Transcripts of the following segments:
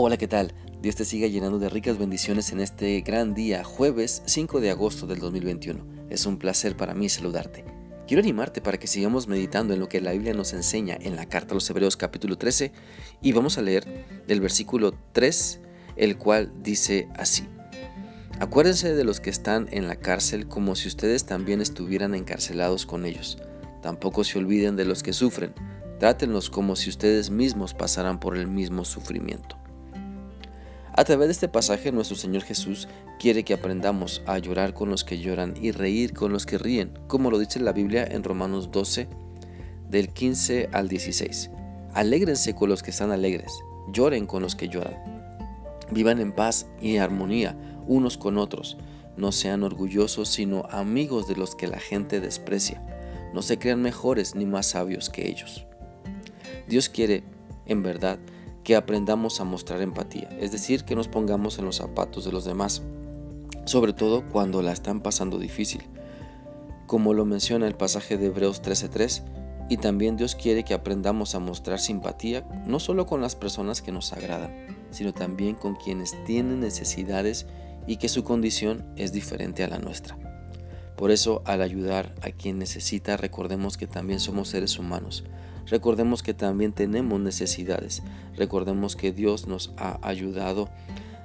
Hola, ¿qué tal? Dios te siga llenando de ricas bendiciones en este gran día, jueves 5 de agosto del 2021. Es un placer para mí saludarte. Quiero animarte para que sigamos meditando en lo que la Biblia nos enseña en la carta a los Hebreos capítulo 13 y vamos a leer del versículo 3, el cual dice así. Acuérdense de los que están en la cárcel como si ustedes también estuvieran encarcelados con ellos. Tampoco se olviden de los que sufren. Trátenlos como si ustedes mismos pasaran por el mismo sufrimiento. A través de este pasaje nuestro Señor Jesús quiere que aprendamos a llorar con los que lloran y reír con los que ríen, como lo dice la Biblia en Romanos 12, del 15 al 16. Alégrense con los que están alegres, lloren con los que lloran. Vivan en paz y armonía unos con otros. No sean orgullosos, sino amigos de los que la gente desprecia. No se crean mejores ni más sabios que ellos. Dios quiere, en verdad, que aprendamos a mostrar empatía, es decir, que nos pongamos en los zapatos de los demás, sobre todo cuando la están pasando difícil. Como lo menciona el pasaje de Hebreos 13:3, y también Dios quiere que aprendamos a mostrar simpatía no solo con las personas que nos agradan, sino también con quienes tienen necesidades y que su condición es diferente a la nuestra. Por eso, al ayudar a quien necesita, recordemos que también somos seres humanos, Recordemos que también tenemos necesidades. Recordemos que Dios nos ha ayudado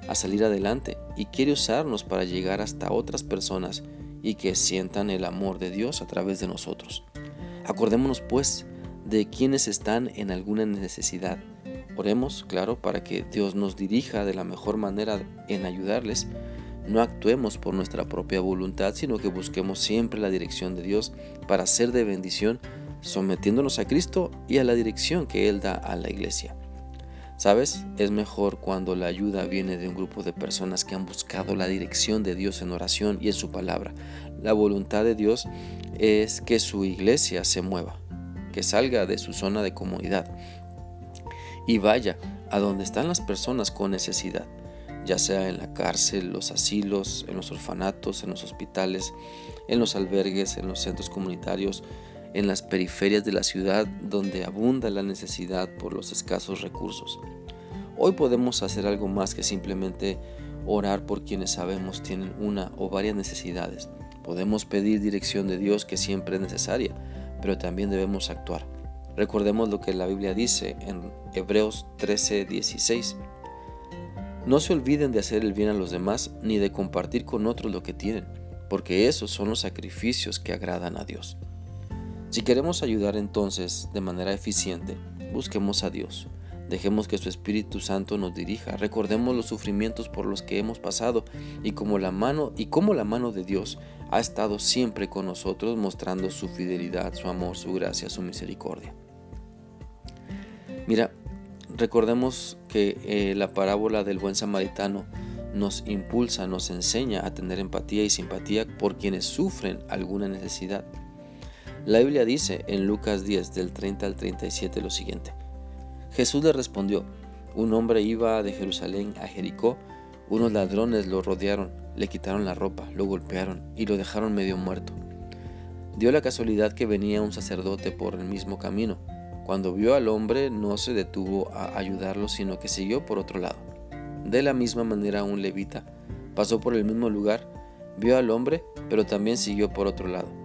a salir adelante y quiere usarnos para llegar hasta otras personas y que sientan el amor de Dios a través de nosotros. Acordémonos pues de quienes están en alguna necesidad. Oremos, claro, para que Dios nos dirija de la mejor manera en ayudarles. No actuemos por nuestra propia voluntad, sino que busquemos siempre la dirección de Dios para ser de bendición sometiéndonos a Cristo y a la dirección que Él da a la iglesia. ¿Sabes? Es mejor cuando la ayuda viene de un grupo de personas que han buscado la dirección de Dios en oración y en su palabra. La voluntad de Dios es que su iglesia se mueva, que salga de su zona de comodidad y vaya a donde están las personas con necesidad, ya sea en la cárcel, los asilos, en los orfanatos, en los hospitales, en los albergues, en los centros comunitarios, en las periferias de la ciudad donde abunda la necesidad por los escasos recursos. Hoy podemos hacer algo más que simplemente orar por quienes sabemos tienen una o varias necesidades. Podemos pedir dirección de Dios que siempre es necesaria, pero también debemos actuar. Recordemos lo que la Biblia dice en Hebreos 13:16. No se olviden de hacer el bien a los demás ni de compartir con otros lo que tienen, porque esos son los sacrificios que agradan a Dios. Si queremos ayudar entonces de manera eficiente, busquemos a Dios. Dejemos que su Espíritu Santo nos dirija. Recordemos los sufrimientos por los que hemos pasado y como la mano y cómo la mano de Dios ha estado siempre con nosotros mostrando su fidelidad, su amor, su gracia, su misericordia. Mira, recordemos que eh, la parábola del buen samaritano nos impulsa, nos enseña a tener empatía y simpatía por quienes sufren alguna necesidad. La Biblia dice en Lucas 10 del 30 al 37 lo siguiente. Jesús le respondió, un hombre iba de Jerusalén a Jericó, unos ladrones lo rodearon, le quitaron la ropa, lo golpearon y lo dejaron medio muerto. Dio la casualidad que venía un sacerdote por el mismo camino. Cuando vio al hombre no se detuvo a ayudarlo, sino que siguió por otro lado. De la misma manera un levita pasó por el mismo lugar, vio al hombre, pero también siguió por otro lado.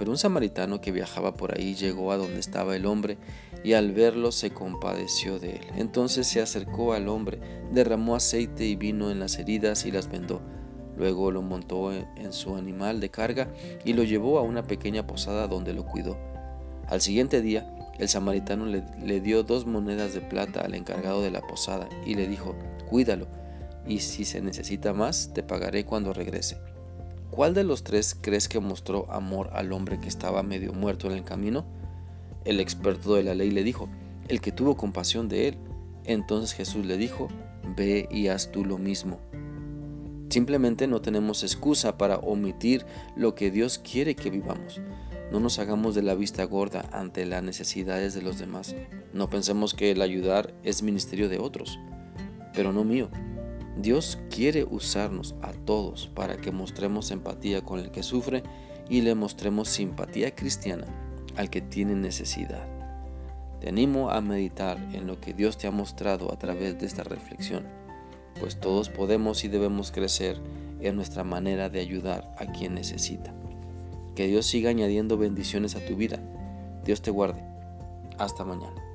Pero un samaritano que viajaba por ahí llegó a donde estaba el hombre y al verlo se compadeció de él. Entonces se acercó al hombre, derramó aceite y vino en las heridas y las vendó. Luego lo montó en su animal de carga y lo llevó a una pequeña posada donde lo cuidó. Al siguiente día, el samaritano le, le, dio dos monedas de plata al encargado de la posada y le dijo, cuídalo, y si se necesita más, te pagaré cuando regrese. ¿Cuál de los tres crees que mostró amor al hombre que estaba medio muerto en el camino? El experto de la ley le dijo, el que tuvo compasión de él. Entonces Jesús le dijo, ve y haz tú lo mismo. Simplemente no tenemos excusa para omitir lo que Dios quiere que vivamos. No nos hagamos de la vista gorda ante las necesidades de los demás. No pensemos que el ayudar es ministerio de otros, pero no mío. Dios quiere usarnos a todos para que mostremos empatía con el que sufre y le mostremos simpatía cristiana al que tiene necesidad. Te animo a meditar en lo que Dios te ha mostrado a través de esta reflexión, pues todos podemos y debemos crecer en nuestra manera de ayudar a quien necesita. Que Dios siga añadiendo bendiciones a tu vida. Dios te guarde. Hasta mañana.